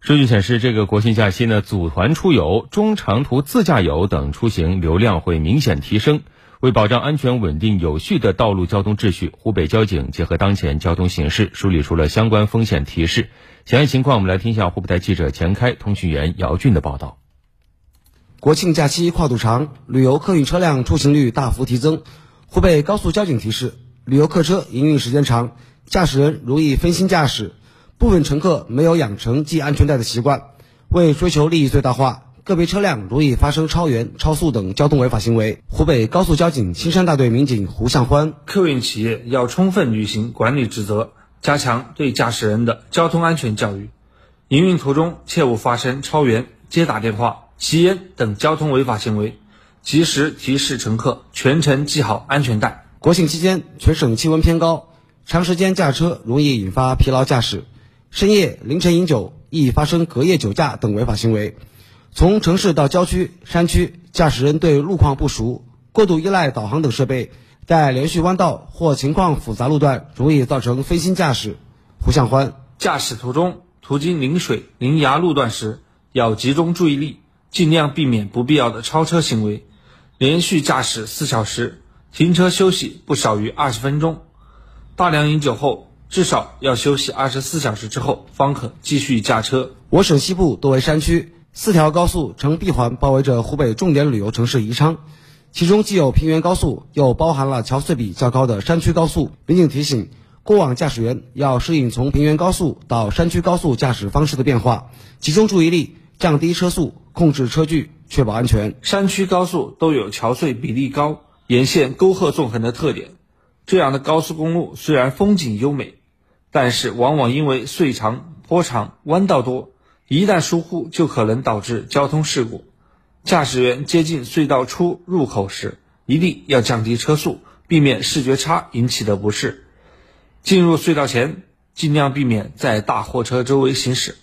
数据显示，这个国庆假期呢，组团出游、中长途自驾游等出行流量会明显提升。为保障安全、稳定、有序的道路交通秩序，湖北交警结合当前交通形势，梳理出了相关风险提示。详细情况，我们来听一下湖北台记者钱开、通讯员姚俊的报道。国庆假期跨度长，旅游客运车辆出行率大幅提增。湖北高速交警提示：旅游客车营运时间长，驾驶人容易分心驾驶。部分乘客没有养成系安全带的习惯，为追求利益最大化，个别车辆容易发生超员、超速等交通违法行为。湖北高速交警青山大队民警胡向欢：客运企业要充分履行管理职责，加强对驾驶人的交通安全教育，营运途中切勿发生超员、接打电话、吸烟等交通违法行为，及时提示乘客全程系好安全带。国庆期间，全省气温偏高，长时间驾车容易引发疲劳驾驶。深夜、凌晨饮酒易发生隔夜酒驾等违法行为。从城市到郊区、山区，驾驶人对路况不熟，过度依赖导航等设备，在连续弯道或情况复杂路段，容易造成分心驾驶。胡向欢，驾驶途中途经临水、临崖路段时，要集中注意力，尽量避免不必要的超车行为。连续驾驶四小时，停车休息不少于二十分钟。大量饮酒后。至少要休息二十四小时之后，方可继续驾车。我省西部多为山区，四条高速呈闭环包围着湖北重点旅游城市宜昌，其中既有平原高速，又包含了桥隧比较高的山区高速。民警提醒，过往驾驶员要适应从平原高速到山区高速驾驶方式的变化，集中注意力，降低车速，控制车距，确保安全。山区高速都有桥隧比例高、沿线沟壑纵横的特点。这样的高速公路虽然风景优美，但是往往因为隧长、坡长、弯道多，一旦疏忽就可能导致交通事故。驾驶员接近隧道出入口时，一定要降低车速，避免视觉差引起的不适。进入隧道前，尽量避免在大货车周围行驶。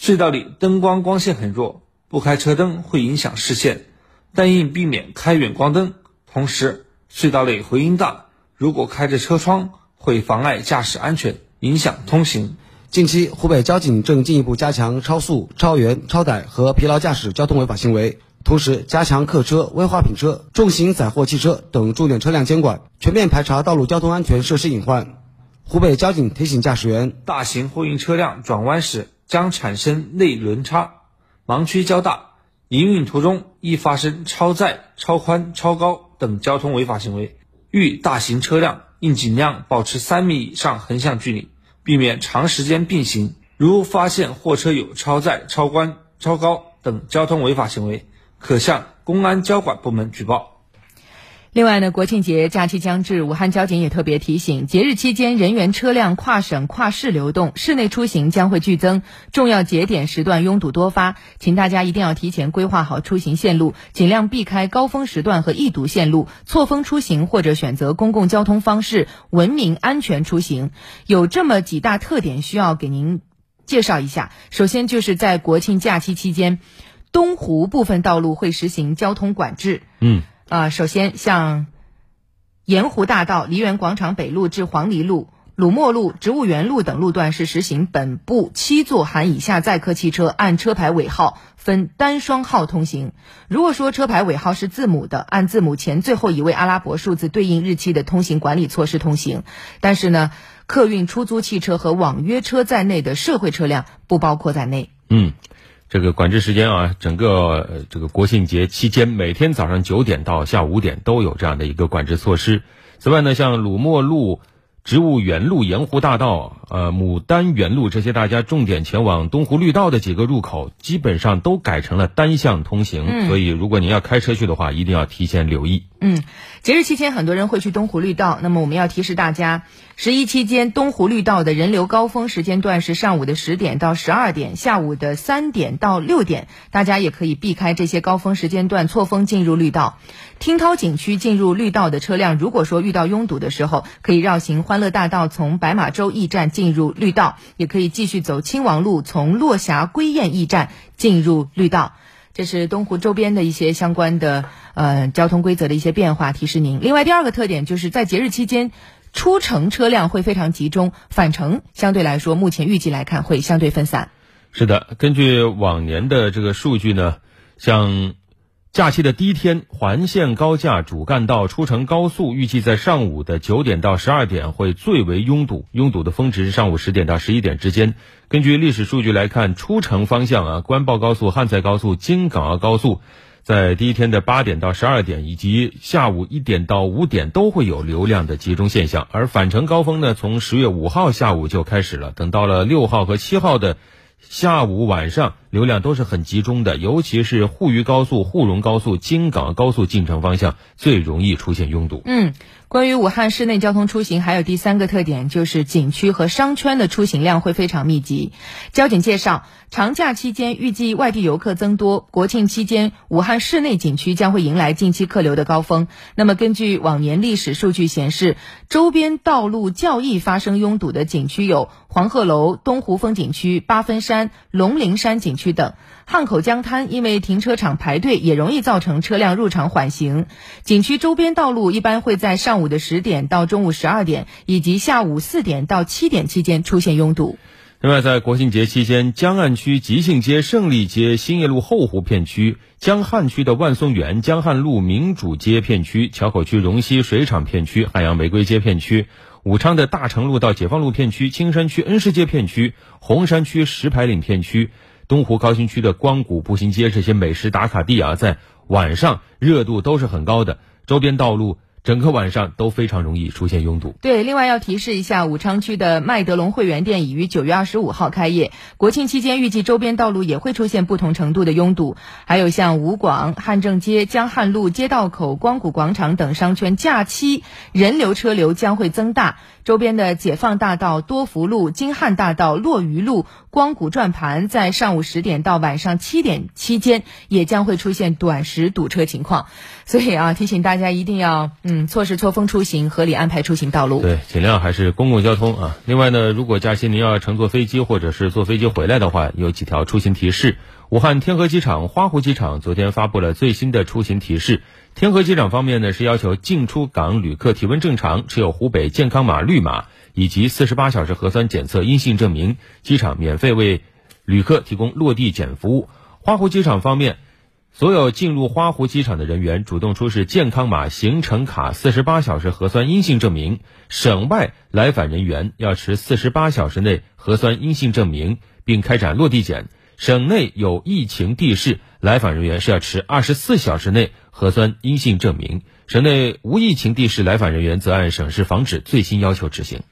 隧道里灯光光线很弱，不开车灯会影响视线，但应避免开远光灯。同时，隧道内回音大。如果开着车窗，会妨碍驾驶安全，影响通行。近期，湖北交警正进一步加强超速、超员、超载和疲劳驾驶交通违法行为，同时加强客车、危化品车、重型载货汽车等重点车辆监管，全面排查道路交通安全设施隐患。湖北交警提醒驾驶员：大型货运车辆转弯时将产生内轮差，盲区较大，营运途中易发生超载、超宽、超高等交通违法行为。遇大型车辆，应尽量保持三米以上横向距离，避免长时间并行。如发现货车有超载、超宽、超高等交通违法行为，可向公安交管部门举报。另外呢，国庆节假期将至，武汉交警也特别提醒，节日期间人员车辆跨省跨市流动，市内出行将会剧增，重要节点时段拥堵多发，请大家一定要提前规划好出行线路，尽量避开高峰时段和易堵线路，错峰出行或者选择公共交通方式，文明安全出行。有这么几大特点需要给您介绍一下。首先就是在国庆假期期间，东湖部分道路会实行交通管制。嗯。啊，首先像盐湖大道梨园广场北路至黄泥路、鲁墨路、植物园路等路段是实行本部七座含以下载客汽车按车牌尾号分单双号通行。如果说车牌尾号是字母的，按字母前最后一位阿拉伯数字对应日期的通行管理措施通行。但是呢，客运、出租汽车和网约车在内的社会车辆不包括在内。嗯。这个管制时间啊，整个这个国庆节期间，每天早上九点到下午五点都有这样的一个管制措施。此外呢，像鲁墨路。植物园路、盐湖大道、呃牡丹园路这些大家重点前往东湖绿道的几个入口，基本上都改成了单向通行。所以，如果您要开车去的话，一定要提前留意。嗯，节日期间很多人会去东湖绿道，那么我们要提示大家，十一期间东湖绿道的人流高峰时间段是上午的十点到十二点，下午的三点到六点，大家也可以避开这些高峰时间段，错峰进入绿道。听涛景区进入绿道的车辆，如果说遇到拥堵的时候，可以绕行欢乐大道，从白马洲驿站进入绿道，也可以继续走亲王路，从落霞归雁驿站进入绿道。这是东湖周边的一些相关的呃交通规则的一些变化，提示您。另外，第二个特点就是在节日期间，出城车辆会非常集中，返程相对来说，目前预计来看会相对分散。是的，根据往年的这个数据呢，像假期的第一天，环线高架主干道出城高速预计在上午的九点到十二点会最为拥堵，拥堵的峰值是上午十点到十一点之间。根据历史数据来看，出城方向啊，关报高速、汉菜高速、京港澳高速。在第一天的八点到十二点，以及下午一点到五点，都会有流量的集中现象。而返程高峰呢，从十月五号下午就开始了，等到了六号和七号的下午晚上，流量都是很集中的。尤其是沪渝高速、沪蓉高速、京港高速进城方向最容易出现拥堵。嗯。关于武汉市内交通出行，还有第三个特点，就是景区和商圈的出行量会非常密集。交警介绍，长假期间预计外地游客增多，国庆期间武汉市内景区将会迎来近期客流的高峰。那么，根据往年历史数据显示，周边道路较易发生拥堵的景区有黄鹤楼、东湖风景区、八分山、龙陵山景区等。汉口江滩因为停车场排队，也容易造成车辆入场缓行。景区周边道路一般会在上午的十点到中午十二点，以及下午四点到七点期间出现拥堵。另外，在国庆节期间，江岸区吉庆街、胜利街、兴业路后湖片区、江汉区的万松园、江汉路民主街片区、桥口区荣西水厂片区、汉阳玫瑰街片区、武昌的大成路到解放路片区、青山区恩施街片区、洪山区石牌岭片区。东湖高新区的光谷步行街这些美食打卡地啊，在晚上热度都是很高的，周边道路。整个晚上都非常容易出现拥堵。对，另外要提示一下，武昌区的麦德龙会员店已于九月二十五号开业。国庆期间，预计周边道路也会出现不同程度的拥堵。还有像武广、汉正街、江汉路、街道口、光谷广场等商圈，假期人流车流将会增大。周边的解放大道、多福路、京汉大道、落鱼路、光谷转盘，在上午十点到晚上七点期间，也将会出现短时堵车情况。所以啊，提醒大家一定要嗯。嗯错时错峰出行，合理安排出行道路。对，尽量还是公共交通啊。另外呢，如果假期您要乘坐飞机或者是坐飞机回来的话，有几条出行提示。武汉天河机场、花湖机场昨天发布了最新的出行提示。天河机场方面呢，是要求进出港旅客体温正常，持有湖北健康码绿码以及四十八小时核酸检测阴性证明，机场免费为旅客提供落地检服务。花湖机场方面。所有进入花湖机场的人员主动出示健康码、行程卡、四十八小时核酸阴性证明；省外来返人员要持四十八小时内核酸阴性证明，并开展落地检；省内有疫情地市来访人员是要持二十四小时内核酸阴性证明；省内无疫情地市来访人员则按省市防止最新要求执行。